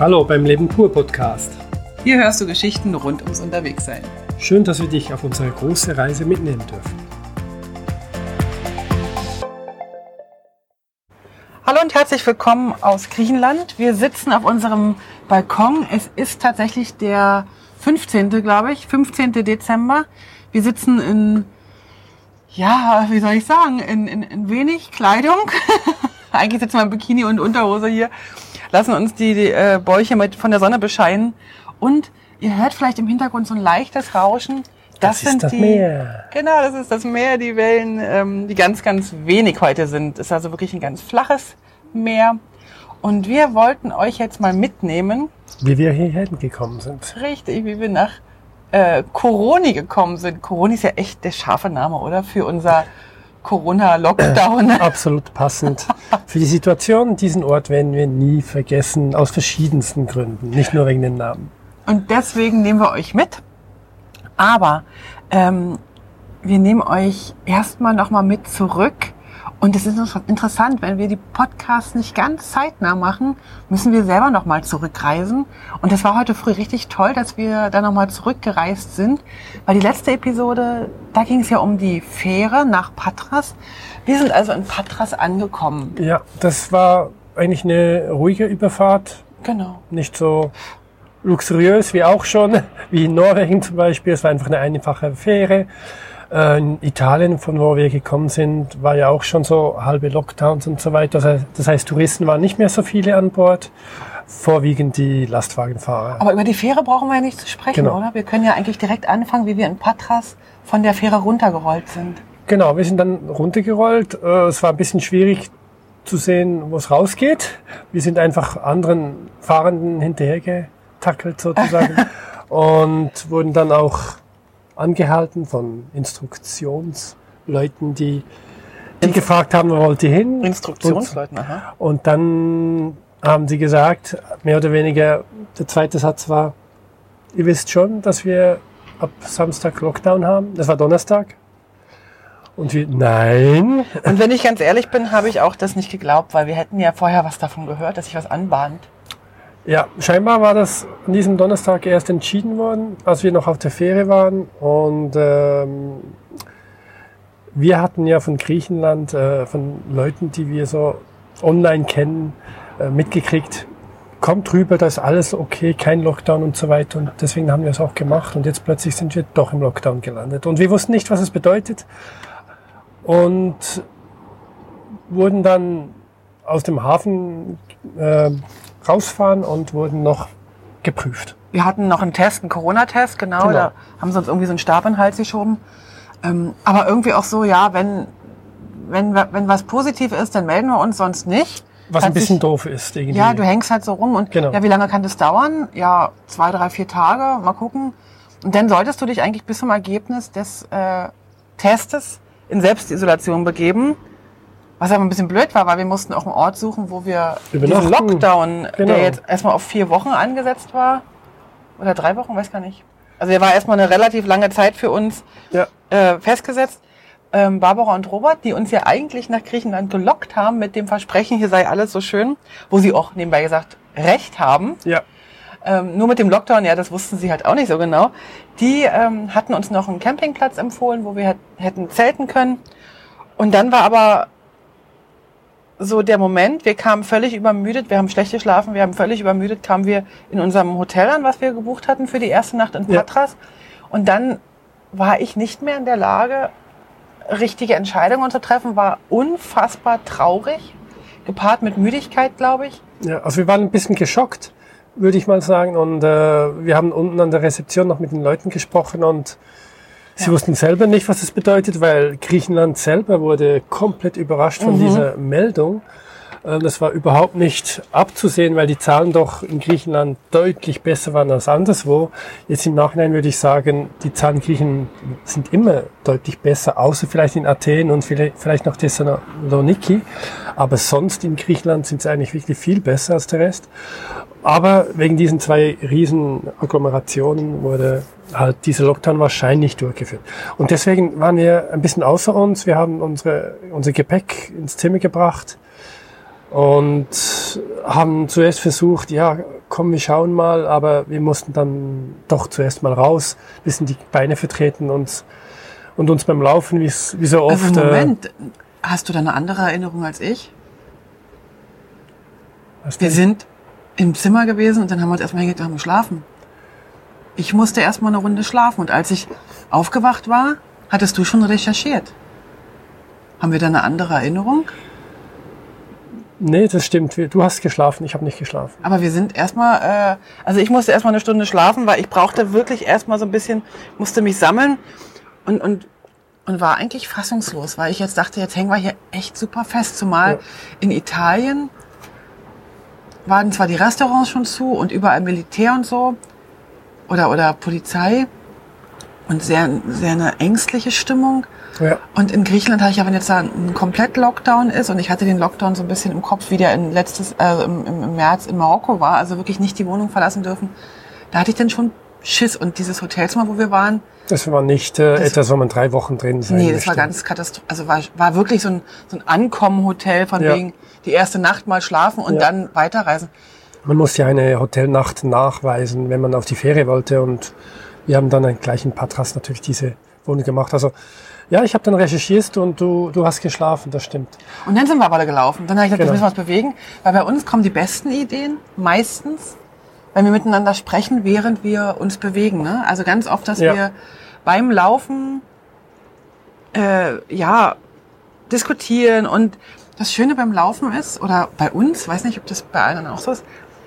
Hallo beim Leben pur Podcast. Hier hörst du Geschichten rund ums Unterwegssein. Schön, dass wir dich auf unsere große Reise mitnehmen dürfen. Hallo und herzlich willkommen aus Griechenland. Wir sitzen auf unserem Balkon. Es ist tatsächlich der 15. glaube ich, 15. Dezember. Wir sitzen in, ja, wie soll ich sagen, in, in, in wenig Kleidung. Eigentlich sitzen wir in Bikini und Unterhose hier lassen uns die, die äh, Bäuche mit von der Sonne bescheinen. Und ihr hört vielleicht im Hintergrund so ein leichtes Rauschen. Das, Das ist sind das die, Meer. Genau, das ist das Meer, die Wellen, ähm, die ganz, ganz wenig heute sind. Es ist also wirklich ein ganz flaches Meer. Und wir wollten euch jetzt mal mitnehmen, Wie wir hierher gekommen sind. richtig, wie wir nach äh, Coroni gekommen sind. Coroni ist ja echt der scharfe Name, oder? Für unser Corona-Lockdown. Absolut passend. Für die Situation, diesen Ort werden wir nie vergessen, aus verschiedensten Gründen. Nicht nur wegen den Namen. Und deswegen nehmen wir euch mit. Aber ähm, wir nehmen euch erstmal nochmal mit zurück. Und es ist interessant, wenn wir die Podcasts nicht ganz zeitnah machen, müssen wir selber nochmal zurückreisen. Und das war heute früh richtig toll, dass wir da nochmal zurückgereist sind. Weil die letzte Episode, da ging es ja um die Fähre nach Patras. Wir sind also in Patras angekommen. Ja, das war eigentlich eine ruhige Überfahrt. Genau. Nicht so luxuriös wie auch schon, wie in Norwegen zum Beispiel. Es war einfach eine einfache Fähre. Äh, In Italien, von wo wir gekommen sind, war ja auch schon so halbe Lockdowns und so weiter. Das heißt, das heißt, Touristen waren nicht mehr so viele an Bord. Vorwiegend die Lastwagenfahrer. Aber über die Fähre brauchen wir ja nicht zu sprechen, Genau. oder? Wir können ja eigentlich direkt anfangen, wie wir in Patras von der Fähre runtergerollt sind. Genau, wir sind dann runtergerollt. Äh, Es war ein bisschen schwierig zu sehen, wo es rausgeht. Wir sind einfach anderen Fahrenden hinterhergetackelt sozusagen und wurden dann auch angehalten von Instruktionsleuten, die, die gefragt haben, wo wollt ihr hin? Instruktionsleuten, aha. Und dann haben sie gesagt, mehr oder weniger, der zweite Satz war, ihr wisst schon, dass wir ab Samstag Lockdown haben. Das war Donnerstag. Und wir, nein. Und wenn ich ganz ehrlich bin, habe ich auch das nicht geglaubt, weil wir hätten ja vorher was davon gehört, dass sich was anbahnt. Ja, scheinbar war das an diesem Donnerstag erst entschieden worden, als wir noch auf der Fähre waren. Und ähm, wir hatten ja von Griechenland, äh, von Leuten, die wir so online kennen, äh, mitgekriegt, kommt rüber, da ist alles okay, kein Lockdown und so weiter. Und deswegen haben wir es auch gemacht. Und jetzt plötzlich sind wir doch im Lockdown gelandet. Und wir wussten nicht, was es bedeutet. Und wurden dann aus dem Hafen äh, rausfahren und wurden noch geprüft. Wir hatten noch einen Test, einen Corona-Test, genau, Genau. Da haben sie uns irgendwie so einen Stab in den Hals geschoben. Ähm, aber irgendwie auch so, ja, wenn, wenn, wenn was positiv ist, dann melden wir uns, sonst nicht. Was ein Kann bisschen sich- doof ist irgendwie. Ja, du hängst halt so rum und Genau. ja, wie lange kann das dauern? Ja, zwei, drei, vier Tage, mal gucken. Und dann solltest du dich eigentlich bis zum Ergebnis des äh, Testes in Selbstisolation begeben. Was aber ein bisschen blöd war, weil wir mussten auch einen Ort suchen, wo wir diesen Übernachten. Lockdown, Genau. der jetzt erstmal auf vier Wochen angesetzt war, oder drei Wochen, weiß gar nicht. Also der war erstmal eine relativ lange Zeit für uns Ja. äh, festgesetzt. Ähm, Barbara und Robert, die uns ja eigentlich nach Griechenland gelockt haben mit dem Versprechen, hier sei alles so schön, wo sie auch nebenbei gesagt recht haben. Ja. Ähm, nur mit dem Lockdown, ja, das wussten sie halt auch nicht so genau. Die ähm, hatten uns noch einen Campingplatz empfohlen, wo wir hätt- hätten zelten können. Und dann war aber so der Moment, wir kamen völlig übermüdet, wir haben schlecht geschlafen, wir haben völlig übermüdet, kamen wir in unserem Hotel an, was wir gebucht hatten für die erste Nacht in Ja. Patras. Und dann war ich nicht mehr in der Lage, richtige Entscheidungen zu treffen, war unfassbar traurig, gepaart mit Müdigkeit, glaube ich. Ja, also wir waren ein bisschen geschockt, würde ich mal sagen. Und äh, wir haben unten an der Rezeption noch mit den Leuten gesprochen und sie Ja. wussten selber nicht, was es bedeutet, weil Griechenland selber wurde komplett überrascht von Mhm. dieser Meldung. Äh, Das war überhaupt nicht abzusehen, weil die Zahlen doch in Griechenland deutlich besser waren als anderswo. Jetzt im Nachhinein würde ich sagen, die Zahlen in Griechenland sind immer deutlich besser, außer vielleicht in Athen und vielleicht vielleicht noch Thessaloniki. Aber sonst in Griechenland sind sie eigentlich wirklich viel besser als der Rest. Aber wegen diesen zwei riesen Agglomerationen wurde halt dieser Lockdown wahrscheinlich durchgeführt. Und deswegen waren wir ein bisschen außer uns. Wir haben unsere, unser Gepäck ins Zimmer gebracht und haben zuerst versucht, ja, komm, wir schauen mal, aber wir mussten dann doch zuerst mal raus, bisschen die Beine vertreten und, und uns beim Laufen, wie wie so oft. Also Moment, äh, hast du da eine andere Erinnerung als ich? Wir sind im Zimmer gewesen und dann haben wir uns erstmal hingelegt und haben geschlafen. Ich musste erstmal eine Runde schlafen und als ich aufgewacht war, hattest du schon recherchiert. Haben wir da eine andere Erinnerung? Nee, das stimmt. Du hast geschlafen, ich habe nicht geschlafen. Aber wir sind erstmal, äh, also ich musste erstmal eine Stunde schlafen, weil ich brauchte wirklich erstmal so ein bisschen, musste mich sammeln und, und, und war eigentlich fassungslos, weil ich jetzt dachte, jetzt hängen wir hier echt super fest. Zumal ja. in Italien waren zwar die Restaurants schon zu und überall Militär und so oder, oder Polizei und sehr, sehr eine ängstliche Stimmung. Ja. Und in Griechenland habe ich ja, wenn jetzt da ein komplett Lockdown ist und ich hatte den Lockdown so ein bisschen im Kopf, wie der in letztes, äh, im, im März in Marokko war, also wirklich nicht die Wohnung verlassen dürfen, da hatte ich dann schon Schiss. Und dieses Hotelzimmer, wo wir waren, das war nicht äh, das, etwas, wo man drei Wochen drin sein Nee, das möchte. war ganz katastrophal. Also war, war wirklich so ein, so ein Ankommen-Hotel von ja. wegen die erste Nacht mal schlafen und ja. dann weiterreisen. Man muss ja eine Hotelnacht nachweisen, wenn man auf die Ferie wollte. Und wir haben dann gleich in Patras natürlich diese Wohnung gemacht. Also ja, ich habe dann recherchiert und du, du hast geschlafen, das stimmt. Und dann sind wir aber gelaufen. Dann habe ich gedacht, genau. wir müssen was bewegen. Weil bei uns kommen die besten Ideen meistens, wenn wir miteinander sprechen, während wir uns bewegen. Ne? Also ganz oft, dass ja. wir beim Laufen äh, ja diskutieren und das Schöne beim Laufen ist, oder bei uns, weiß nicht, ob das bei allen auch so ist,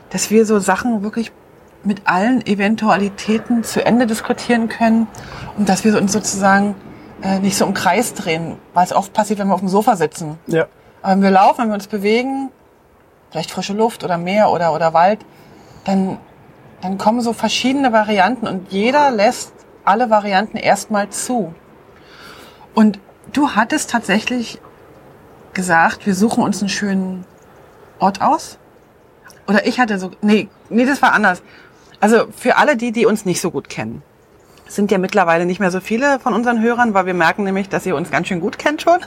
dass wir so Sachen wirklich mit allen Eventualitäten zu Ende diskutieren können und dass wir uns sozusagen äh, nicht so im Kreis drehen, weil es oft passiert, wenn wir auf dem Sofa sitzen. Ja. Aber wenn wir laufen, wenn wir uns bewegen, vielleicht frische Luft oder Meer oder, oder Wald, dann, dann kommen so verschiedene Varianten und jeder lässt alle Varianten erstmal zu. Und du hattest tatsächlich gesagt, wir suchen uns einen schönen Ort aus. Oder ich hatte so, nee, nee, das war anders. Also für alle die, die uns nicht so gut kennen, sind ja mittlerweile nicht mehr so viele von unseren Hörern, weil wir merken nämlich, dass ihr uns ganz schön gut kennt schon.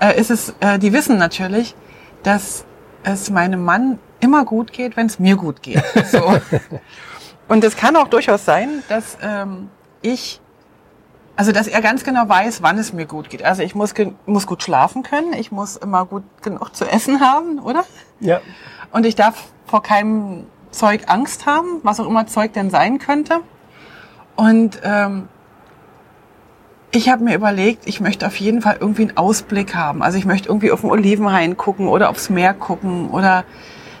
Äh, ist es, äh, die wissen natürlich, dass es meinem Mann immer gut geht, wenn es mir gut geht. So. Und es kann auch durchaus sein, dass ähm, ich, also dass er ganz genau weiß, wann es mir gut geht. Also ich muss, muss gut schlafen können, ich muss immer gut genug zu essen haben, oder? Ja. Und ich darf vor keinem Zeug Angst haben, was auch immer Zeug denn sein könnte. Und ähm, ich habe mir überlegt, ich möchte auf jeden Fall irgendwie einen Ausblick haben. Also ich möchte irgendwie auf den Olivenhain gucken oder aufs Meer gucken oder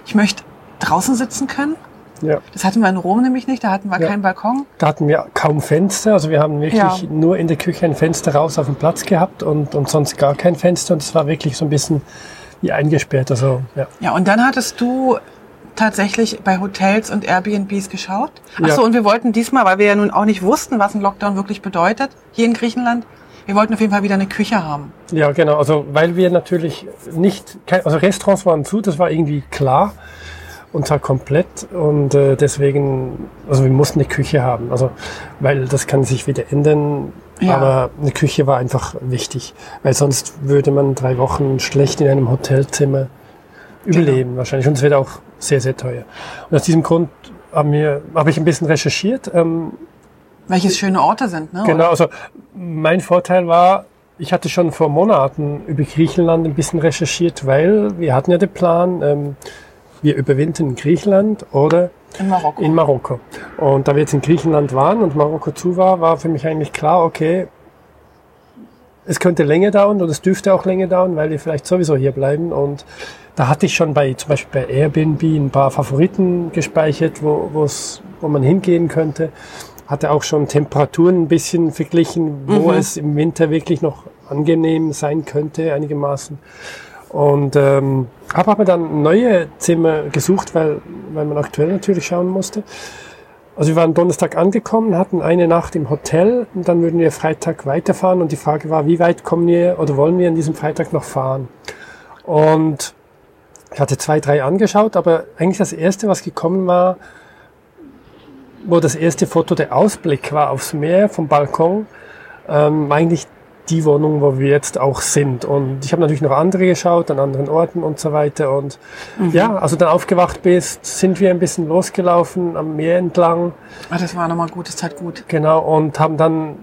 ich möchte draußen sitzen können. Ja. Das hatten wir in Rom nämlich nicht, da hatten wir ja. keinen Balkon. Da hatten wir kaum Fenster, also wir haben wirklich ja. nur in der Küche ein Fenster raus auf den Platz gehabt und, und sonst gar kein Fenster und es war wirklich so ein bisschen wie eingesperrt. Also, ja. ja, und dann hattest du tatsächlich bei Hotels und Airbnbs geschaut. Ach so, und wir wollten diesmal, weil wir ja nun auch nicht wussten, was ein Lockdown wirklich bedeutet, hier in Griechenland, wir wollten auf jeden Fall wieder eine Küche haben. Ja, genau. Also weil wir natürlich nicht, also Restaurants waren zu, das war irgendwie klar und zwar komplett und äh, deswegen, also wir mussten eine Küche haben. Also weil das kann sich wieder ändern. Ja. Aber eine Küche war einfach wichtig, weil sonst würde man drei Wochen schlecht in einem Hotelzimmer überleben genau. wahrscheinlich. Und es wird auch sehr, sehr teuer. Und aus diesem Grund haben wir, habe ich ein bisschen recherchiert. Ähm, Welche schöne Orte sind, ne? Genau, also mein Vorteil war, ich hatte schon vor Monaten über Griechenland ein bisschen recherchiert, weil wir hatten ja den Plan, ähm, wir überwintern in Griechenland oder in Marokko. in Marokko. Und da wir jetzt in Griechenland waren und Marokko zu war, war für mich eigentlich klar, okay, es könnte länger dauern oder es dürfte auch länger dauern, weil wir vielleicht sowieso hier bleiben. Und da hatte ich schon bei, zum Beispiel bei Airbnb ein paar Favoriten gespeichert, wo, wo man hingehen könnte. Hatte auch schon Temperaturen ein bisschen verglichen, wo mhm. es im Winter wirklich noch angenehm sein könnte, einigermaßen. Und ähm, habe aber dann neue Zimmer gesucht, weil, weil man aktuell natürlich schauen musste. Also wir waren Donnerstag angekommen, hatten eine Nacht im Hotel und dann würden wir Freitag weiterfahren und die Frage war, wie weit kommen wir oder wollen wir an diesem Freitag noch fahren? Und ich hatte zwei, drei angeschaut, aber eigentlich das erste, was gekommen war, wo das erste Foto der Ausblick war aufs Meer vom Balkon, ähm, eigentlich die Wohnung, wo wir jetzt auch sind. Und ich habe natürlich noch andere geschaut, an anderen Orten und so weiter. Und mhm. ja, also dann aufgewacht bist, sind wir ein bisschen losgelaufen am Meer entlang. Ah, das war nochmal gut, das tat gut. Genau, und haben dann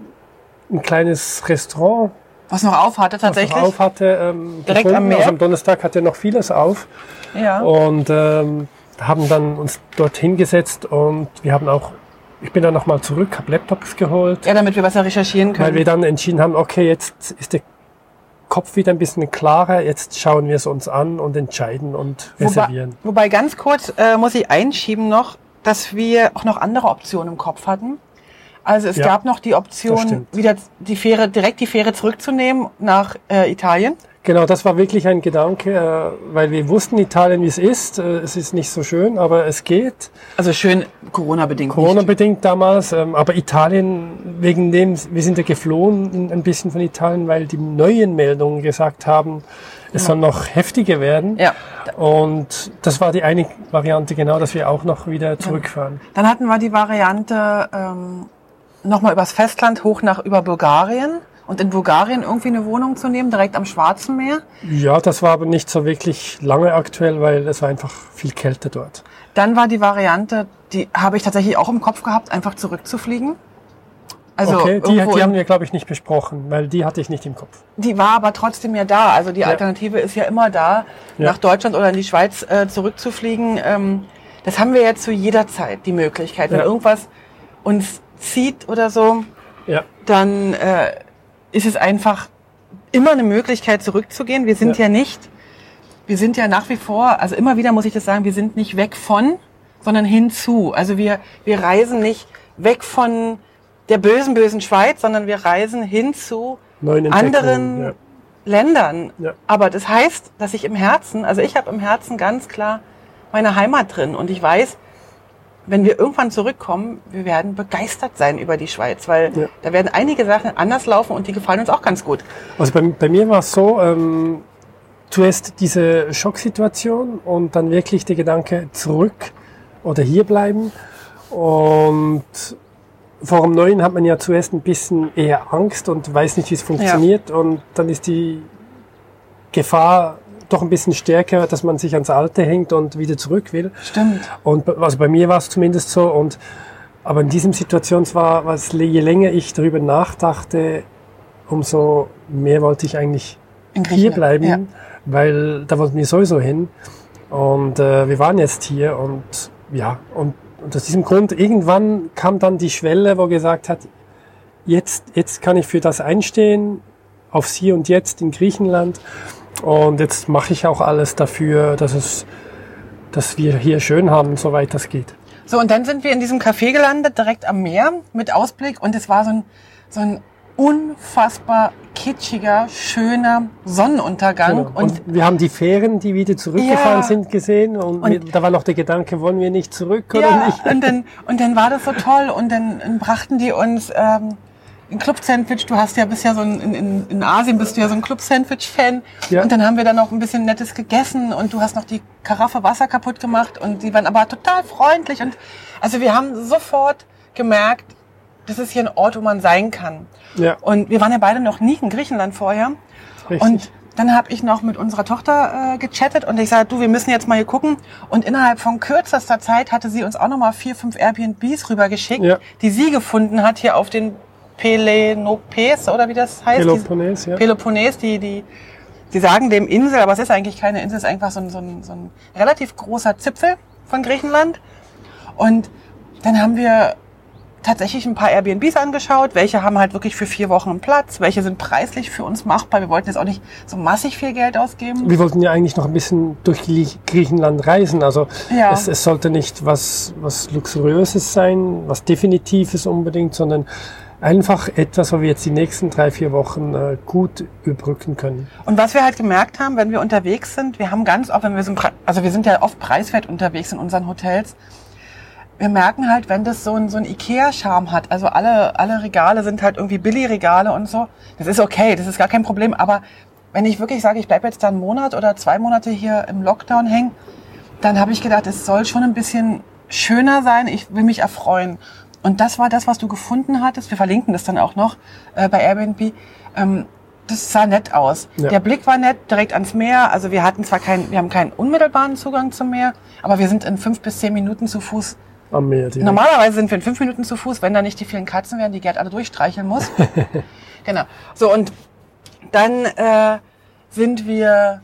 ein kleines Restaurant. Was noch auf hatte tatsächlich? Was noch auf hatte. Ähm, Direkt gefunden. am Meer? Also am Donnerstag hatte noch vieles auf. Ja. Und ähm, haben dann uns dort hingesetzt und wir haben auch ich bin dann nochmal zurück, habe Laptops geholt. Ja, damit wir besser recherchieren können. Weil wir dann entschieden haben, okay, jetzt ist der Kopf wieder ein bisschen klarer, jetzt schauen wir es uns an und entscheiden und reservieren. Wobei, wobei ganz kurz äh, muss ich einschieben noch, dass wir auch noch andere Optionen im Kopf hatten. Also es ja, gab noch die Option, wieder die Fähre, direkt die Fähre zurückzunehmen nach äh, Italien. Genau, das war wirklich ein Gedanke, äh, weil wir wussten Italien, wie es ist. Äh, es ist nicht so schön, aber es geht. Also schön Corona-bedingt. Corona-bedingt damals, ähm, aber Italien, wegen dem, wir sind ja geflohen ein bisschen von Italien, weil die neuen Meldungen gesagt haben, es ja. soll noch heftiger werden. Ja. Und das war die eine Variante, genau, dass wir auch noch wieder zurückfahren. Dann hatten wir die Variante ähm, nochmal übers Festland hoch nach über Bulgarien und in Bulgarien irgendwie eine Wohnung zu nehmen, direkt am Schwarzen Meer? Ja, das war aber nicht so wirklich lange aktuell, weil es war einfach viel Kälte dort. Dann war die Variante, die habe ich tatsächlich auch im Kopf gehabt, einfach zurückzufliegen. Also okay, die, die haben wir, glaube ich, nicht besprochen, weil die hatte ich nicht im Kopf. Die war aber trotzdem ja da. Also die ja. Alternative ist ja immer da, ja. nach Deutschland oder in die Schweiz äh, zurückzufliegen. Ähm, das haben wir ja zu jeder Zeit, die Möglichkeit. Wenn ja. irgendwas uns zieht oder so, ja. dann äh, ist es einfach immer eine Möglichkeit zurückzugehen. Wir sind ja. ja nicht, wir sind ja nach wie vor, also immer wieder muss ich das sagen, wir sind nicht weg von, sondern hinzu. Also wir, wir reisen nicht weg von der bösen, bösen Schweiz, sondern wir reisen hin zu anderen ja. Ländern. Ja. Aber das heißt, dass ich im Herzen, also ich habe im Herzen ganz klar meine Heimat drin und ich weiß, wenn wir irgendwann zurückkommen, wir werden begeistert sein über die Schweiz, weil ja. da werden einige Sachen anders laufen und die gefallen uns auch ganz gut. Also bei, bei mir war es so, ähm, zuerst diese Schocksituation und dann wirklich der Gedanke zurück oder hier bleiben. Und vor dem Neuen hat man ja zuerst ein bisschen eher Angst und weiß nicht, wie es funktioniert. Ja. Und dann ist die Gefahr doch ein bisschen stärker, dass man sich ans Alte hängt und wieder zurück will. Stimmt. Und also bei mir war es zumindest so. Und aber in diesem Situation war, was je länger ich darüber nachdachte, umso mehr wollte ich eigentlich hier bleiben, ja. weil da wollten wir sowieso hin. Und äh, wir waren jetzt hier und ja, und, und aus diesem Grund, irgendwann kam dann die Schwelle, wo gesagt hat, jetzt, jetzt kann ich für das einstehen, aufs Hier und Jetzt in Griechenland. Und jetzt mache ich auch alles dafür, dass es, dass wir hier schön haben, soweit das geht. So, und dann sind wir in diesem Café gelandet, direkt am Meer, mit Ausblick. Und es war so ein, so ein unfassbar kitschiger, schöner Sonnenuntergang. Genau. Und, und, wir haben die Fähren, die wieder zurückgefahren ja. sind, gesehen. Und, und, da war noch der Gedanke, wollen wir nicht zurück oder ja, nicht? Und dann, und dann war das so toll. Und dann, dann brachten die uns ähm, ein Club-Sandwich. Du hast ja bisher so ein, in, in Asien bist du ja so ein Club-Sandwich-Fan. Ja. Und dann haben wir dann noch ein bisschen Nettes gegessen und du hast noch die Karaffe Wasser kaputt gemacht und die waren aber total freundlich. Und also wir haben sofort gemerkt, das ist hier ein Ort, wo man sein kann. Ja. Und wir waren ja beide noch nie in Griechenland vorher. Richtig. Und dann habe ich noch mit unserer Tochter äh, gechattet und ich sage, du, wir müssen jetzt mal hier gucken. Und innerhalb von kürzester Zeit hatte sie uns auch noch mal vier, fünf Airbnbs rübergeschickt, ja. die sie gefunden hat hier auf den Pelenopes oder wie das heißt. Peloponnes, ja. Peloponnes, die, die, die sagen dem Insel, aber es ist eigentlich keine Insel, es ist einfach so ein, so ein, so ein relativ großer Zipfel von Griechenland. Und dann haben wir tatsächlich ein paar Airbnbs angeschaut, welche haben halt wirklich für vier Wochen einen Platz, welche sind preislich für uns machbar. Wir wollten jetzt auch nicht so massig viel Geld ausgeben. Wir wollten ja eigentlich noch ein bisschen durch Griechenland reisen. Also ja. es, es sollte nicht was, was Luxuriöses sein, was Definitives unbedingt, sondern einfach etwas, wo wir jetzt die nächsten drei, vier Wochen äh, gut überbrücken können. Und was wir halt gemerkt haben, wenn wir unterwegs sind, wir haben ganz oft, wenn wir sind, also wir sind ja oft preiswert unterwegs in unseren Hotels, wir merken halt, wenn das so ein, so ein Ikea-Charme hat, also alle, alle Regale sind halt irgendwie Billigregale und so, das ist okay, das ist gar kein Problem, aber wenn ich wirklich sage, ich bleibe jetzt da einen Monat oder zwei Monate hier im Lockdown hängen, dann habe ich gedacht, es soll schon ein bisschen schöner sein, ich will mich erfreuen. Und das war das, was du gefunden hattest. Wir verlinken das dann auch noch äh, bei Airbnb. Ähm, das sah nett aus. Ja. Der Blick war nett, direkt ans Meer. Also wir hatten zwar keinen, wir haben keinen unmittelbaren Zugang zum Meer, aber wir sind in fünf bis zehn Minuten zu Fuß. Am Meer. direkt. Normalerweise sind wir in fünf Minuten zu Fuß, wenn da nicht die vielen Katzen wären, die Gerd alle durchstreicheln muss. genau. So und dann äh, sind wir,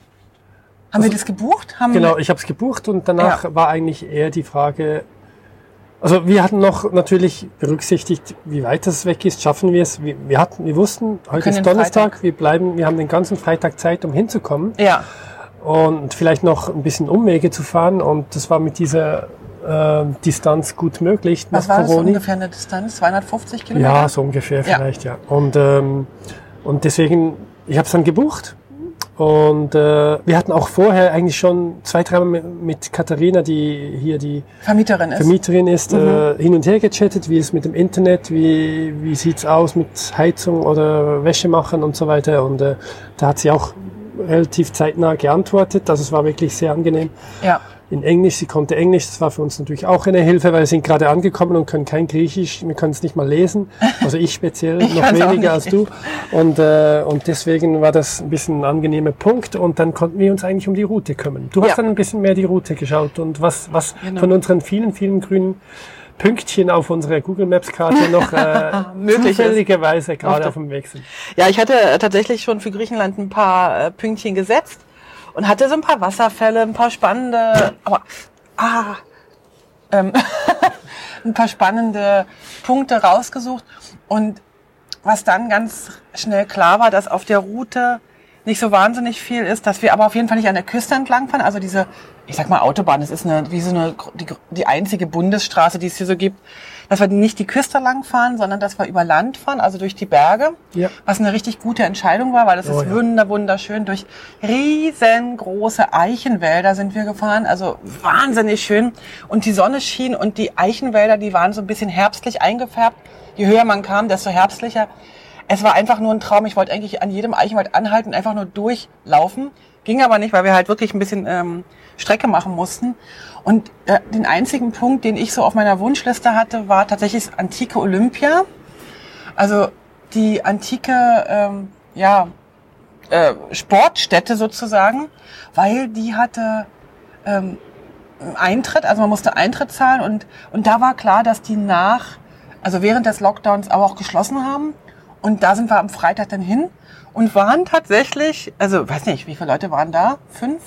haben wir das gebucht? Haben Genau, ich habe es gebucht und danach Ja. war eigentlich eher die Frage, also wir hatten noch natürlich berücksichtigt, wie weit das weg ist, schaffen wir es. Wir, wir hatten, wir wussten, heute ist Donnerstag, Freitag- wir bleiben, wir haben den ganzen Freitag Zeit, um hinzukommen Ja, und vielleicht noch ein bisschen Umwege zu fahren und das war mit dieser äh, Distanz gut möglich was war das ungefähr eine Distanz? 250 Kilometer? Ja, so ungefähr Ja. vielleicht, ja. Und, ähm, und deswegen, ich habe es dann gebucht. Und äh, wir hatten auch vorher eigentlich schon zwei, dreimal mit, mit Katharina, die hier die Vermieterin ist. Vermieterin ist, Mhm. äh, hin und her gechattet, wie es mit dem Internet, wie, wie sieht's aus mit Heizung oder Wäsche machen und so weiter. Und äh, da hat sie auch relativ zeitnah geantwortet. Also es war wirklich sehr angenehm ja. In Englisch. Sie konnte Englisch. Das war für uns natürlich auch eine Hilfe, weil wir sind gerade angekommen und können kein Griechisch. Wir können es nicht mal lesen. Also ich speziell Ich noch weniger als du. Und, äh, und deswegen war das ein bisschen ein angenehmer Punkt. Und dann konnten wir uns eigentlich um die Route kümmern. Du hast Ja. dann ein bisschen mehr die Route geschaut und was, was Genau. von unseren vielen, vielen grünen Pünktchen auf unserer Google Maps Karte noch äh, Möglich ist. zufälligerweise Auf gerade der- auf dem Weg sind. Ja, ich hatte tatsächlich schon für Griechenland ein paar äh, Pünktchen gesetzt und hatte so ein paar Wasserfälle, ein paar spannende, aber ah, ähm, ein paar spannende Punkte rausgesucht und was dann ganz schnell klar war, dass auf der Route nicht so wahnsinnig viel ist, dass wir aber auf jeden Fall nicht an der Küste entlang fahren. Also diese, ich sag mal Autobahn, das ist eine, wie so eine, die, die einzige Bundesstraße, die es hier so gibt, dass wir nicht die Küste lang fahren, sondern dass wir über Land fahren, also durch die Berge. Ja. Was eine richtig gute Entscheidung war, weil das Oh ist ja. wunder, wunderschön. Durch riesengroße Eichenwälder sind wir gefahren, also wahnsinnig schön. Und die Sonne schien und die Eichenwälder, die waren so ein bisschen herbstlich eingefärbt. Je höher man kam, desto herbstlicher. Es war einfach nur ein Traum. Ich wollte eigentlich an jedem Eichenwald anhalten, einfach nur durchlaufen. Ging aber nicht, weil wir halt wirklich ein bisschen ähm, Strecke machen mussten. Und äh, den einzigen Punkt, den ich so auf meiner Wunschliste hatte, war tatsächlich das antike Olympia. Also die antike, ähm, ja, äh, Sportstätte sozusagen, weil die hatte ähm, Eintritt, also man musste Eintritt zahlen und, und da war klar, dass die nach, also während des Lockdowns aber auch geschlossen haben. Und da sind wir am Freitag dann hin und waren tatsächlich, also weiß nicht, wie viele Leute waren da? Fünf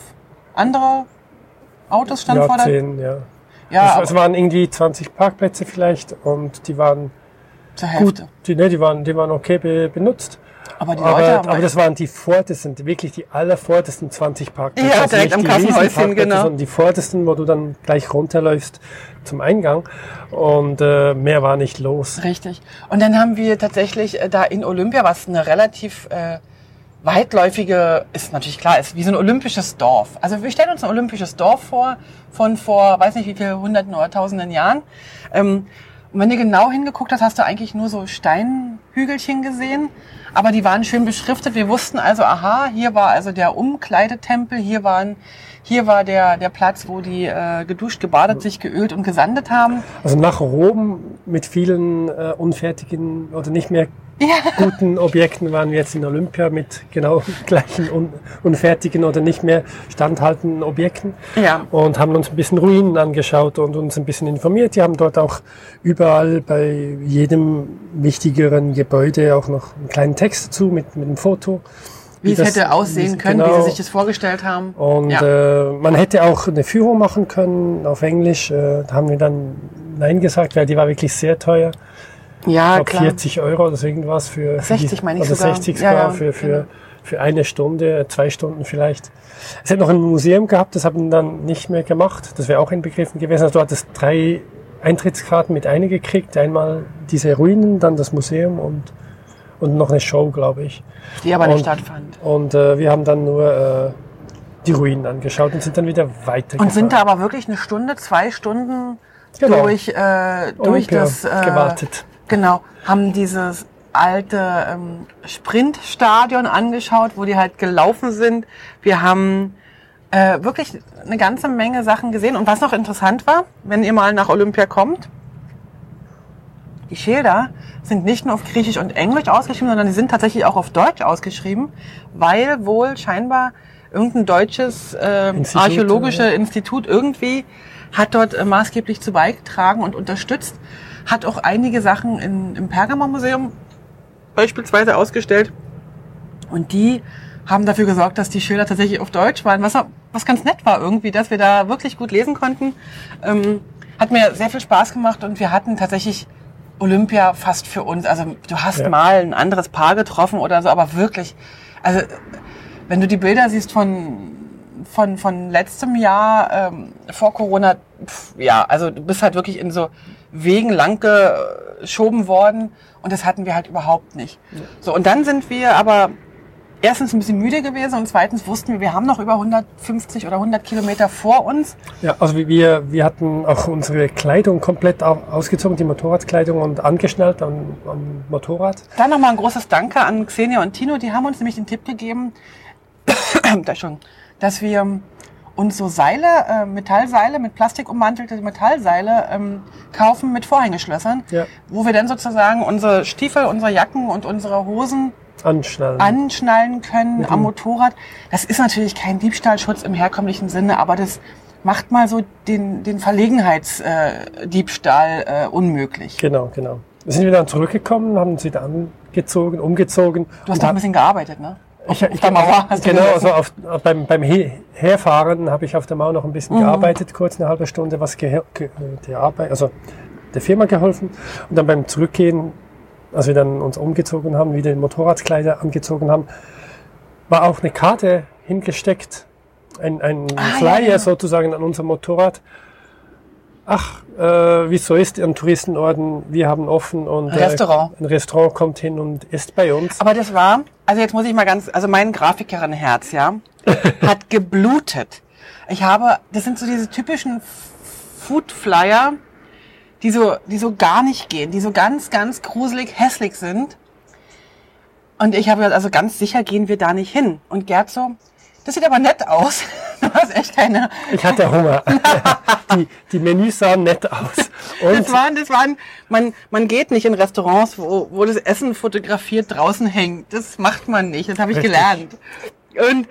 andere Autos standen Ja, vor der zehn, ja. Ja, es, es waren irgendwie 20 Parkplätze vielleicht und die waren zur Hälfte. gut, die, ne, die waren, die waren okay be, benutzt. Aber die Leute Aber, haben aber das waren die vordersten, wirklich die allervordersten 20 Parkplätze. Ja, Also direkt am die Kassenhäuschen, genau. Sondern die vordersten, wo du dann gleich runterläufst zum Eingang. Und äh, mehr war nicht los. Richtig. Und dann haben wir tatsächlich äh, da in Olympia, was eine relativ äh, weitläufige, ist natürlich klar, ist wie so ein olympisches Dorf. Also wir stellen uns ein olympisches Dorf vor, von vor, weiß nicht wie viel, hunderten oder tausenden Jahren. Ähm, und wenn du genau hingeguckt hast, hast du eigentlich nur so Steinhügelchen gesehen. Aber die waren schön beschriftet. Wir wussten also, aha, hier war also der Umkleidetempel, hier waren, hier war der, der Platz, wo die äh, geduscht, gebadet, sich geölt und gesandet haben. Also nach Rom mit vielen äh, unfertigen oder nicht mehr guten Objekten waren wir jetzt in Olympia mit genau gleichen un unfertigen oder nicht mehr standhaltenden Objekten. Ja. Und haben uns ein bisschen Ruinen angeschaut und uns ein bisschen informiert. Die haben dort auch überall bei jedem wichtigeren Gebäude auch noch einen kleinen Text dazu mit, mit einem Foto. Wie es das- hätte aussehen wie- können, wie genau. sie sich das vorgestellt haben. Und ja. äh, man hätte auch eine Führung machen können auf Englisch. Äh, da haben wir dann Nein gesagt, weil die war wirklich sehr teuer. ja, Ich glaube 40 Euro oder so irgendwas für, für 60 meine ich oder sogar. 60 Ja, sogar ja, für, für, genau. für eine Stunde, zwei Stunden vielleicht. Es hätte noch ein Museum gehabt, das haben wir dann nicht mehr gemacht. Das wäre auch inbegriffen gewesen. Also du hattest drei Eintrittskarten mit eine gekriegt. Einmal diese Ruinen, dann das Museum und, und noch eine Show, glaube ich. die aber nicht und- stattfand. Und äh, wir haben dann nur äh, die Ruinen angeschaut und sind dann wieder weitergefahren. Und sind da aber wirklich eine Stunde, zwei Stunden Genau. durch, äh, durch Olympia das, äh, gewartet. genau, haben dieses alte ähm, Sprintstadion angeschaut, wo die halt gelaufen sind. Wir haben äh, wirklich eine ganze Menge Sachen gesehen. Und was noch interessant war, wenn ihr mal nach Olympia kommt, die Schilder sind nicht nur auf Griechisch und Englisch ausgeschrieben, sondern die sind tatsächlich auch auf Deutsch ausgeschrieben, weil wohl scheinbar irgendein deutsches äh, Institut, archäologische ja. Institut irgendwie hat dort äh, maßgeblich zu beigetragen und unterstützt, hat auch einige Sachen in, im Pergamon-Museum beispielsweise ausgestellt. Und die haben dafür gesorgt, dass die Schilder tatsächlich auf Deutsch waren, was, was ganz nett war irgendwie, dass wir da wirklich gut lesen konnten. Ähm, hat mir sehr viel Spaß gemacht und wir hatten tatsächlich Olympia fast für uns. Also du hast Ja. mal ein anderes Paar getroffen oder so, aber wirklich, also wenn du die Bilder siehst von von von letztem Jahr ähm, vor Corona, pf, ja, also du bist halt wirklich in so Wegen lang geschoben worden und das hatten wir halt überhaupt nicht. So und dann sind wir aber erstens ein bisschen müde gewesen und zweitens wussten wir, wir haben noch über 150 oder 100 Kilometer vor uns. Ja, also wir, wir hatten auch unsere Kleidung komplett au- ausgezogen, die Motorradkleidung und angeschnallt am, am Motorrad. Dann nochmal ein großes Danke an Xenia und Tino. Die haben uns nämlich den Tipp gegeben, Entschuldigung, dass wir uns so Seile, äh, Metallseile, mit Plastik ummantelte Metallseile ähm, kaufen mit Vorhängeschlössern, Ja. wo wir dann sozusagen unsere Stiefel, unsere Jacken und unsere Hosen Anschnallen. anschnallen können Mhm. am Motorrad. Das ist natürlich kein Diebstahlschutz im herkömmlichen Sinne, aber das macht mal so den, den Verlegenheitsdiebstahl äh, äh, unmöglich. Genau, genau. Wir sind wieder zurückgekommen, haben uns wieder angezogen, umgezogen. Du hast und noch ein bisschen gearbeitet, ne? ich, ich, der Mauer hast du genau, gesessen. also auf, beim, beim He Herfahren habe ich auf der Mauer noch ein bisschen Mhm. gearbeitet, kurz eine halbe Stunde, was ge ge der Arbeit, also der Firma geholfen. Und dann beim Zurückgehen, als wir dann uns umgezogen haben, wieder Motorradkleider angezogen haben, war auch eine Karte hingesteckt, ein, ein Ah, ja, Flyer genau. sozusagen an unserem Motorrad. Ach, äh, wie es so ist an Touristenorten, wir haben offen und Restaurant. Äh, ein Restaurant kommt hin und isst bei uns. Aber das war, also jetzt muss ich mal ganz, also mein Grafikerin-Herz, ja, hat geblutet. Ich habe, das sind so diese typischen Food-Flyer, die so, die so gar nicht gehen, die so ganz, ganz gruselig hässlich sind. Und ich habe gesagt, also ganz sicher gehen wir da nicht hin. Und Gerd so, das sieht aber nett aus. Du hast echt keine, Ich hatte Hunger. die, die Menüs sahen nett aus. Und Das waren, das waren, man, man geht nicht in Restaurants, wo, wo das Essen fotografiert draußen hängt. Das macht man nicht. Das habe ich Richtig. gelernt. Und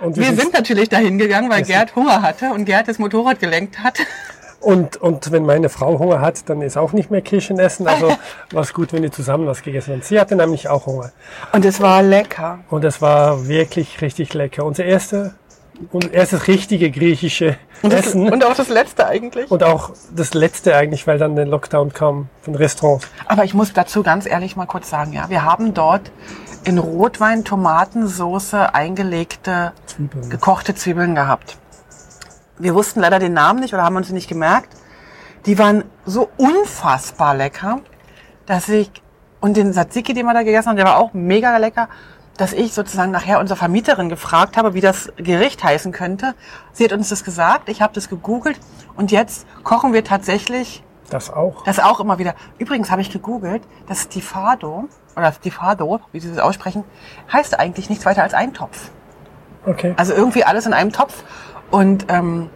und, wir sind natürlich dahin gegangen, weil Gerd Hunger hatte und Gerd das Motorrad gelenkt hat. Und, und wenn meine Frau Hunger hat, dann ist auch nicht mehr Kirschen essen. Also war es gut, wenn die zusammen was gegessen haben. Sie hatte nämlich auch Hunger. Und es war lecker. Und es war wirklich richtig lecker. Unser erste, unser erstes richtige griechische Und, das, Essen. und auch das letzte eigentlich. Und auch das letzte eigentlich, weil dann der Lockdown kam von Restaurants. Aber ich muss dazu ganz ehrlich mal kurz sagen, ja, wir haben dort in Rotwein, Tomatensoße eingelegte Zwiebeln. gekochte Zwiebeln gehabt. Wir wussten leider den Namen nicht oder haben uns nicht gemerkt. Die waren so unfassbar lecker, dass ich, und den Tzatziki, den wir da gegessen haben, der war auch mega lecker, dass ich sozusagen nachher unsere Vermieterin gefragt habe, wie das Gericht heißen könnte. Sie hat uns das gesagt, ich habe das gegoogelt und jetzt kochen wir tatsächlich Das auch. das auch immer wieder. Übrigens habe ich gegoogelt, das Stifado, oder Stifado, wie sie das aussprechen, heißt eigentlich nichts weiter als Eintopf. Okay. Also irgendwie alles in einem Topf. Und ähm,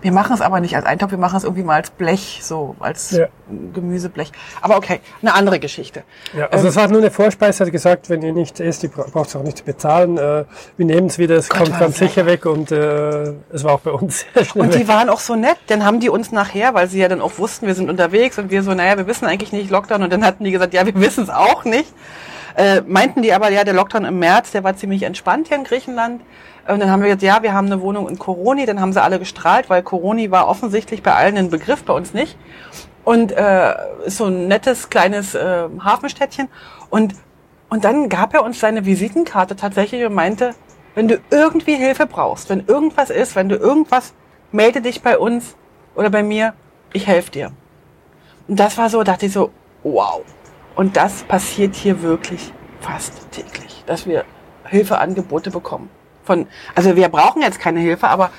wir machen es aber nicht als Eintopf, wir machen es irgendwie mal als Blech, so als Ja. Gemüseblech. Aber okay, eine andere Geschichte. Ja, also Ähm, es war nur eine Vorspeise, hat gesagt, wenn ihr nicht esst, ihr bra- braucht es auch nicht zu bezahlen. Äh, wir nehmen es wieder, es Gott, kommt ganz sicher weg und äh, es war auch bei uns sehr schnell Und weg. die waren auch so nett, dann haben die uns nachher, weil sie ja dann auch wussten, wir sind unterwegs und wir so, naja, wir wissen eigentlich nicht Lockdown und dann hatten die gesagt, ja, wir wissen es auch nicht. Äh, meinten die aber, ja, der Lockdown im März, der war ziemlich entspannt hier in Griechenland. Und dann haben wir gesagt, ja, wir haben eine Wohnung in Koroni, dann haben sie alle gestrahlt, weil Koroni war offensichtlich bei allen ein Begriff, bei uns nicht. Und äh, so ein nettes kleines äh, Hafenstädtchen. Und, und dann gab er uns seine Visitenkarte tatsächlich und meinte, wenn du irgendwie Hilfe brauchst, wenn irgendwas ist, wenn du irgendwas, melde dich bei uns oder bei mir, ich helfe dir. Und das war so, dachte ich so, wow. Und das passiert hier wirklich fast täglich, dass wir Hilfeangebote bekommen. Von, also wir brauchen jetzt keine Hilfe, aber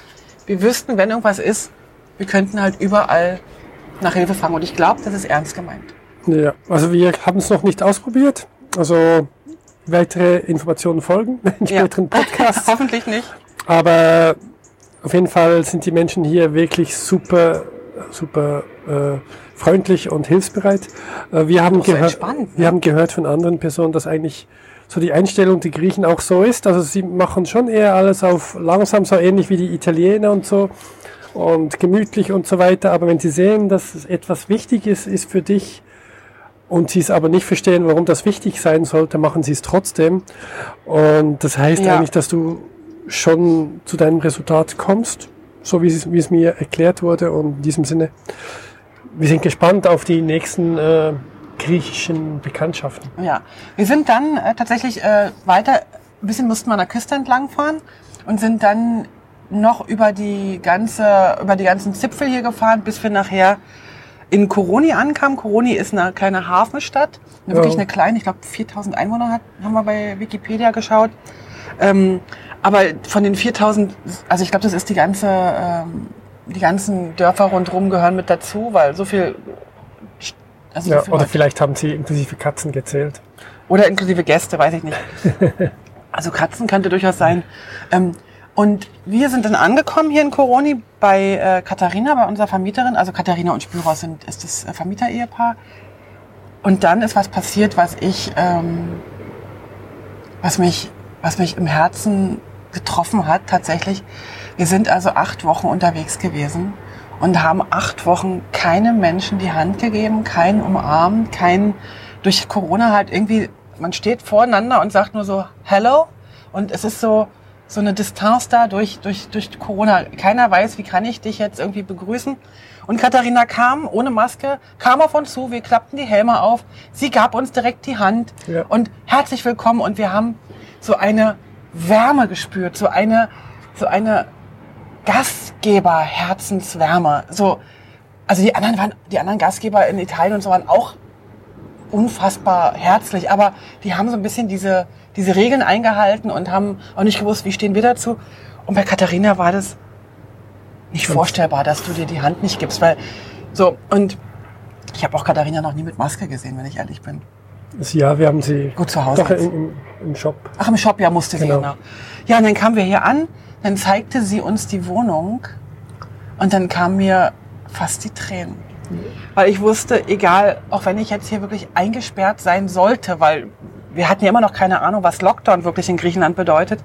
wir wüssten, wenn irgendwas ist, wir könnten halt überall nach Hilfe fragen. Und ich glaube, das ist ernst gemeint. Ja, also wir haben es noch nicht ausprobiert. Also weitere Informationen folgen in Ja. späteren Podcasts. Hoffentlich nicht. Aber auf jeden Fall sind die Menschen hier wirklich super super äh, freundlich und hilfsbereit. Äh, wir haben so gehört, ne? wir haben gehört von anderen Personen, dass eigentlich so die Einstellung der Griechen auch so ist. Also sie machen schon eher alles auf langsam, so ähnlich wie die Italiener und so und gemütlich und so weiter. Aber wenn sie sehen, dass etwas wichtig ist, ist für dich und sie es aber nicht verstehen, warum das wichtig sein sollte, machen sie es trotzdem. Und das heißt Ja. eigentlich, dass du schon zu deinem Resultat kommst, so wie es, wie es mir erklärt wurde. Und in diesem Sinne, wir sind gespannt auf die nächsten äh, griechischen Bekanntschaften. Ja, wir sind dann äh, tatsächlich äh, weiter, ein bisschen mussten wir an der Küste entlang fahren und sind dann noch über die ganze, über die ganzen Zipfel hier gefahren, bis wir nachher in Koroni ankamen. Koroni ist eine kleine Hafenstadt, eine, Ja. wirklich eine kleine, ich glaube 4000 Einwohner hat, haben wir bei Wikipedia geschaut. Ähm, aber von den 4000, also ich glaube, das ist die ganze, ähm, die ganzen Dörfer rundherum gehören mit dazu, weil so viel, also so Ja, oder vielleicht haben sie inklusive Katzen gezählt. oder inklusive Gäste, weiß ich nicht. Also Katzen könnte durchaus sein. Ähm, und wir sind dann angekommen hier in Koroni bei äh, Katharina, bei unserer Vermieterin. Also Katharina und Spyros sind, ist das äh, Vermieter-Ehepaar. Und dann ist was passiert, was ich, ähm, was mich, was mich im Herzen getroffen hat tatsächlich. Wir sind also acht Wochen unterwegs gewesen und haben acht Wochen keinem Menschen die Hand gegeben, keinen umarmt, keinen durch Corona halt irgendwie, man steht voreinander und sagt nur so Hello und es ist so so eine Distanz da durch durch durch Corona. Keiner weiß, wie kann ich dich jetzt irgendwie begrüßen. Und Katharina kam ohne Maske, kam auf uns zu, wir klappten die Helme auf, sie gab uns direkt die Hand Ja. und herzlich willkommen und wir haben so eine Wärme gespürt, so eine so eine Gastgeber-Herzenswärme. So, also die anderen waren, die anderen Gastgeber in Italien und so waren auch unfassbar herzlich, aber die haben so ein bisschen diese, diese Regeln eingehalten und haben auch nicht gewusst, wie stehen wir dazu. Und bei Katharina war das nicht vorstellbar, dass du dir die Hand nicht gibst, weil so und ich habe auch Katharina noch nie mit Maske gesehen, wenn ich ehrlich bin. Das- Ja, wir haben sie Gut zu Hause doch im, im, Shop. Ach, im Shop, ja, musste sie, Genau. genau. Ja, und dann kamen wir hier an, dann zeigte sie uns die Wohnung und dann kamen mir fast die Tränen. Weil ich wusste, egal, auch wenn ich jetzt hier wirklich eingesperrt sein sollte, weil wir hatten ja immer noch keine Ahnung, was Lockdown wirklich in Griechenland bedeutet.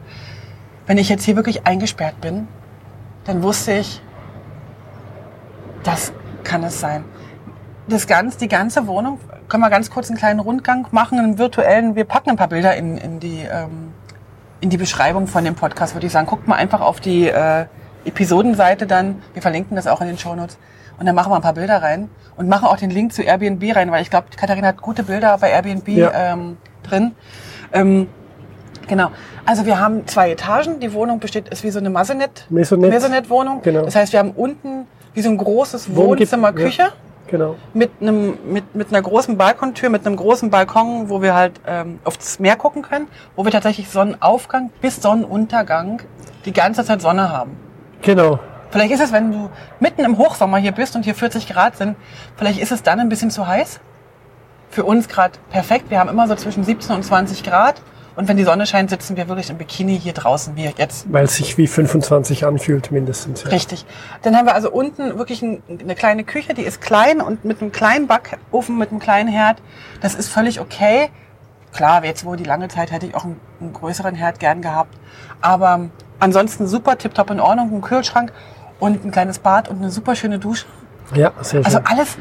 Wenn ich jetzt hier wirklich eingesperrt bin, dann wusste ich, das kann es sein. Das ganz, die ganze Wohnung, können wir ganz kurz einen kleinen Rundgang machen, einen virtuellen, wir packen ein paar Bilder in, in die, ähm, in die Beschreibung von dem Podcast, würde ich sagen. Guckt mal einfach auf die äh, Episodenseite dann, wir verlinken das auch in den Shownotes und dann machen wir ein paar Bilder rein und machen auch den Link zu Airbnb rein, weil ich glaube, Katharina hat gute Bilder bei Airbnb Ja. ähm, drin. Ähm, genau. Also wir haben zwei Etagen. Die Wohnung besteht, ist wie so eine Maisonette, Maisonette. Maisonette-Wohnung. Genau. Das heißt, wir haben unten wie so ein großes Wohnzimmer, Küche Ja, genau. mit einem mit, mit einer großen Balkontür, mit einem großen Balkon, wo wir halt ähm, aufs Meer gucken können, wo wir tatsächlich Sonnenaufgang bis Sonnenuntergang die ganze Zeit Sonne haben. Genau. Vielleicht ist es, wenn du mitten im Hochsommer hier bist und hier 40 Grad sind, vielleicht ist es dann ein bisschen zu heiß. Für uns gerade perfekt. Wir haben immer so zwischen 17 und 20 Grad. Und wenn die Sonne scheint, sitzen wir wirklich im Bikini hier draußen, wie jetzt. Weil es sich wie 25 anfühlt mindestens. Ja. Richtig. Dann haben wir also unten wirklich ein, eine kleine Küche, die ist klein und mit einem kleinen Backofen, mit einem kleinen Herd. Das ist völlig okay. Klar, jetzt wo die lange Zeit hätte ich auch einen, einen größeren Herd gern gehabt. Aber ansonsten super tipptopp in Ordnung, ein Kühlschrank und ein kleines Bad und eine super schöne Dusche. Ja, sehr Also schön. alles,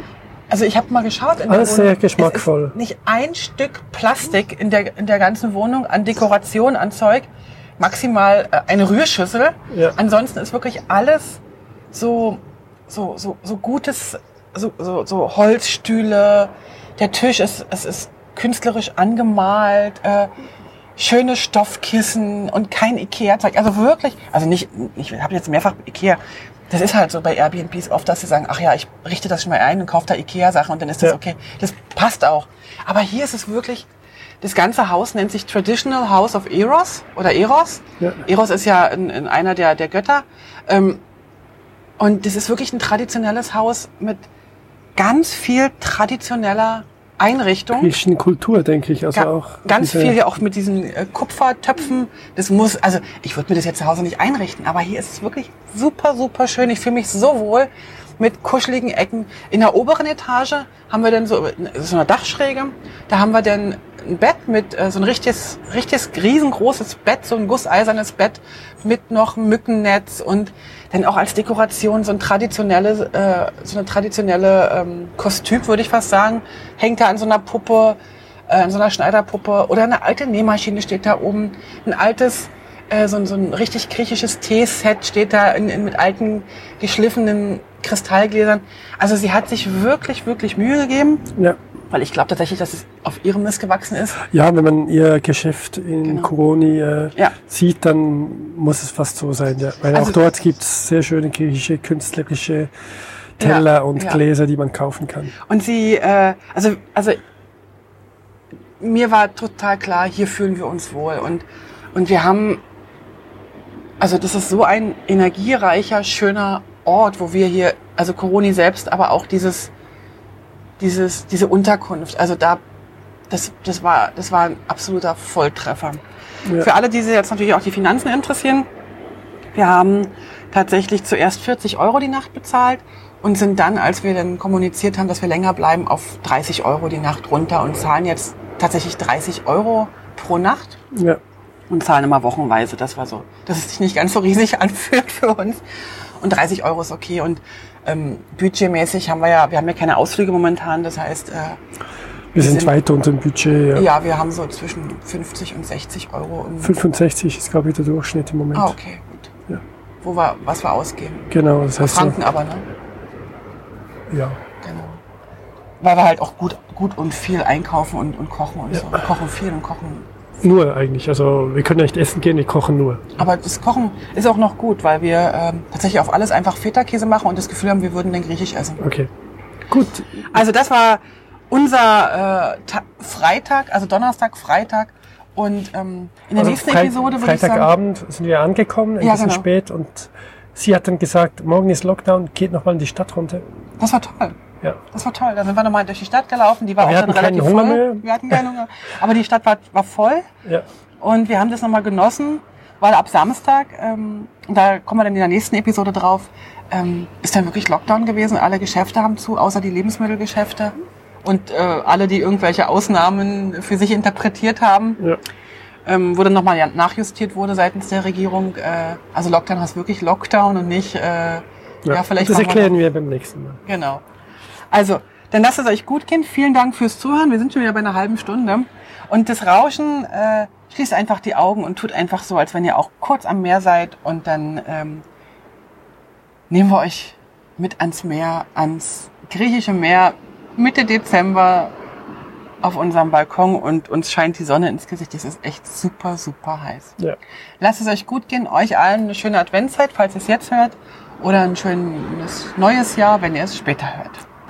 also ich habe mal geschaut. In der Alles Wohnung. sehr geschmackvoll. Es ist nicht ein Stück Plastik in der, in der ganzen Wohnung an Dekoration, an Zeug. Maximal äh, eine Rührschüssel. Ja. Ansonsten ist wirklich alles so, so, so, so gutes, so, so, so Holzstühle. Der Tisch ist, es ist künstlerisch angemalt. Äh, schöne Stoffkissen und kein Ikea-Zeug. Also wirklich, also nicht, ich habe jetzt mehrfach Ikea. Das ist halt so bei Airbnbs oft, dass sie sagen, ach ja, ich richte das schon mal ein und kaufe da Ikea-Sachen und dann ist das Ja. okay. Das passt auch. Aber hier ist es wirklich, das ganze Haus nennt sich Traditional House of Eros oder Eros. Ja. Eros ist ja in, in einer der, der Götter. Ähm, und das ist wirklich ein traditionelles Haus mit ganz viel traditioneller Einrichtung. Griechischen Kultur, denke ich. Also Ga auch ganz viel ja auch mit diesen äh, Kupfertöpfen. Das muss, also ich würde mir das jetzt zu Hause nicht einrichten, aber hier ist es wirklich super, super schön. Ich fühle mich so wohl. mit kuscheligen Ecken. In der oberen Etage haben wir dann so, so eine Dachschräge, da haben wir dann ein Bett mit äh, so ein richtiges, richtiges riesengroßes Bett, so ein gusseisernes Bett mit noch Mückennetz und dann auch als Dekoration so ein traditionelles, äh, so eine traditionelle ähm, Kostüm, würde ich fast sagen, hängt da an so einer Puppe, äh, an so einer Schneiderpuppe oder eine alte Nähmaschine steht da oben, ein altes äh, so, ein- so ein richtig griechisches Teeset steht da in, in, mit alten geschliffenen Kristallgläsern. Also sie hat sich wirklich, wirklich Mühe gegeben, Ja. Weil ich glaube tatsächlich, dass es auf ihrem Mist gewachsen ist. ja, wenn man ihr Geschäft in Genau. Koroni äh, Ja. sieht, dann muss es fast so sein. Ja. Weil Also- auch dort gibt es sehr schöne griechische, künstlerische Teller Ja, und. Gläser, die man kaufen kann. Und sie, äh, also, also mir war total klar, hier fühlen wir uns wohl. Und, und wir haben, also das ist so ein energiereicher, schöner Ort, wo wir hier, also Coroni selbst, aber auch dieses, dieses, diese Unterkunft, also da, das, das war, das war ein absoluter Volltreffer. Ja. Für alle, die sich jetzt natürlich auch die Finanzen interessieren, wir haben tatsächlich zuerst 40 Euro die Nacht bezahlt und sind dann, als wir dann kommuniziert haben, dass wir länger bleiben, auf 30 Euro die Nacht runter und zahlen jetzt tatsächlich 30 Euro pro Nacht Ja. und zahlen immer wochenweise. Das war so, dass es sich nicht ganz so riesig anfühlt für uns. Und 30 Euro ist okay. Und ähm, budgetmäßig haben wir ja, wir haben ja keine Ausflüge momentan. Das heißt, äh, Wir sind, sind- weit unter dem Budget. Ja. ja, wir haben so zwischen 50 und 60 Euro. Im, 65 ist, glaube ich, der Durchschnitt im Moment. ah, okay, gut. Ja. Wo wir, was wir ausgeben. Genau, das heißt so, Franken aber, ne? ja. Genau. Weil wir halt auch gut, gut und viel einkaufen und, und kochen und so. Wir kochen viel und kochen. Nur eigentlich. Also wir können nicht essen gehen, wir kochen nur. Aber das Kochen ist auch noch gut, weil wir ähm, tatsächlich auf alles einfach Feta-Käse machen und das Gefühl haben, wir würden dann griechisch essen. Okay. Gut. Also das war unser äh, Ta Freitag, also Donnerstag, Freitag. Und ähm, in der Also nächsten Freit- Episode würde ich sagen, Freitagabend sind wir angekommen, ein Ja, bisschen genau. spät. Und sie hat dann gesagt, morgen ist Lockdown, geht noch mal in die Stadt runter. das war toll. Ja. Das war toll. Da sind wir nochmal durch die Stadt gelaufen. Die war Aber auch wir dann relativ voll. mehr. Wir hatten keinen Hunger. Aber die Stadt war, war voll. ja. Und wir haben das nochmal genossen, weil ab Samstag, ähm, da kommen wir dann in der nächsten Episode drauf, ähm, ist dann wirklich Lockdown gewesen. Alle Geschäfte haben zu, außer die Lebensmittelgeschäfte. Und äh, alle, die irgendwelche Ausnahmen für sich interpretiert haben, Ja. ähm, wo dann nochmal ja nachjustiert wurde seitens der Regierung. Äh, also Lockdown heißt wirklich Lockdown und nicht, äh, ja, vielleicht das machen wir erklären wir beim nächsten Mal. Genau. Also, dann lasst es euch gut gehen. Vielen Dank fürs Zuhören. Wir sind schon wieder bei einer halben Stunde. Und das Rauschen, äh, schließt einfach die Augen und tut einfach so, als wenn ihr auch kurz am Meer seid. Und dann ähm, nehmen wir euch mit ans Meer, ans griechische Meer, Mitte Dezember auf unserem Balkon und uns scheint die Sonne ins Gesicht. Es ist echt super, super heiß. Ja. Lasst es euch gut gehen. Euch allen eine schöne Adventszeit, falls ihr es jetzt hört. Oder ein schönes neues Jahr, wenn ihr es später hört.